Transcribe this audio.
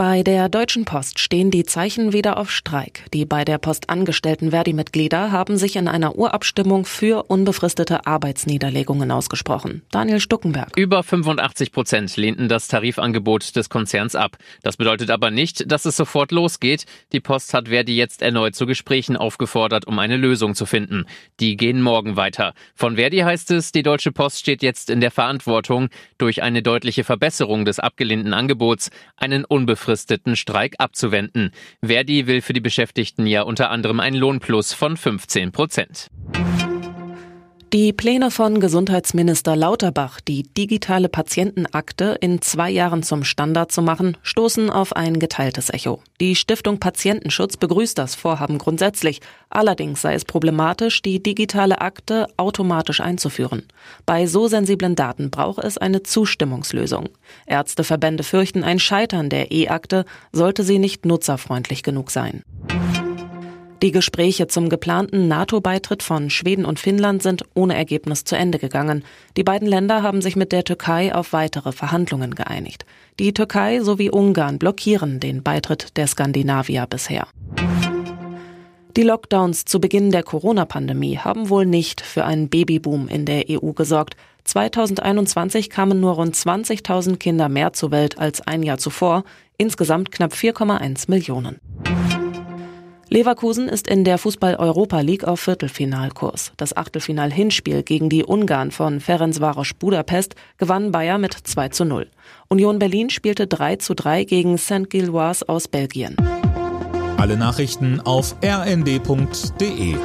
Bei der Deutschen Post stehen die Zeichen wieder auf Streik. Die bei der Post angestellten Verdi-Mitglieder haben sich in einer Urabstimmung für unbefristete Arbeitsniederlegungen ausgesprochen. Daniel Stuckenberg. Über 85 Prozent lehnten das Tarifangebot des Konzerns ab. Das bedeutet aber nicht, dass es sofort losgeht. Die Post hat Verdi jetzt erneut zu Gesprächen aufgefordert, um eine Lösung zu finden. Die gehen morgen weiter. Von Verdi heißt es, die Deutsche Post steht jetzt in der Verantwortung, durch eine deutliche Verbesserung des abgelehnten Angebots einen unbefristeten unbefristeten Streik abzuwenden. Verdi will für die Beschäftigten ja unter anderem ein Lohnplus von 15 Prozent. Die Pläne von Gesundheitsminister Lauterbach, die digitale Patientenakte in zwei Jahren zum Standard zu machen, stoßen auf ein geteiltes Echo. Die Stiftung Patientenschutz begrüßt das Vorhaben grundsätzlich. Allerdings sei es problematisch, die digitale Akte automatisch einzuführen. Bei so sensiblen Daten brauche es eine Zustimmungslösung. Ärzteverbände fürchten ein Scheitern der E-Akte, sollte sie nicht nutzerfreundlich genug sein. Die Gespräche zum geplanten NATO-Beitritt von Schweden und Finnland sind ohne Ergebnis zu Ende gegangen. Die beiden Länder haben sich mit der Türkei auf weitere Verhandlungen geeinigt. Die Türkei sowie Ungarn blockieren den Beitritt der Skandinavier bisher. Die Lockdowns zu Beginn der Corona-Pandemie haben wohl nicht für einen Babyboom in der EU gesorgt. 2021 kamen nur rund 20.000 Kinder mehr zur Welt als ein Jahr zuvor, insgesamt knapp 4,1 Millionen. Leverkusen ist in der Fußball-Europa League auf Viertelfinalkurs. Das Achtelfinal-Hinspiel gegen die Ungarn von Ferencvaros Budapest gewann Bayer mit 2 zu 0. Union Berlin spielte 3 zu 3 gegen St. Gilloise aus Belgien. Alle Nachrichten auf rnd.de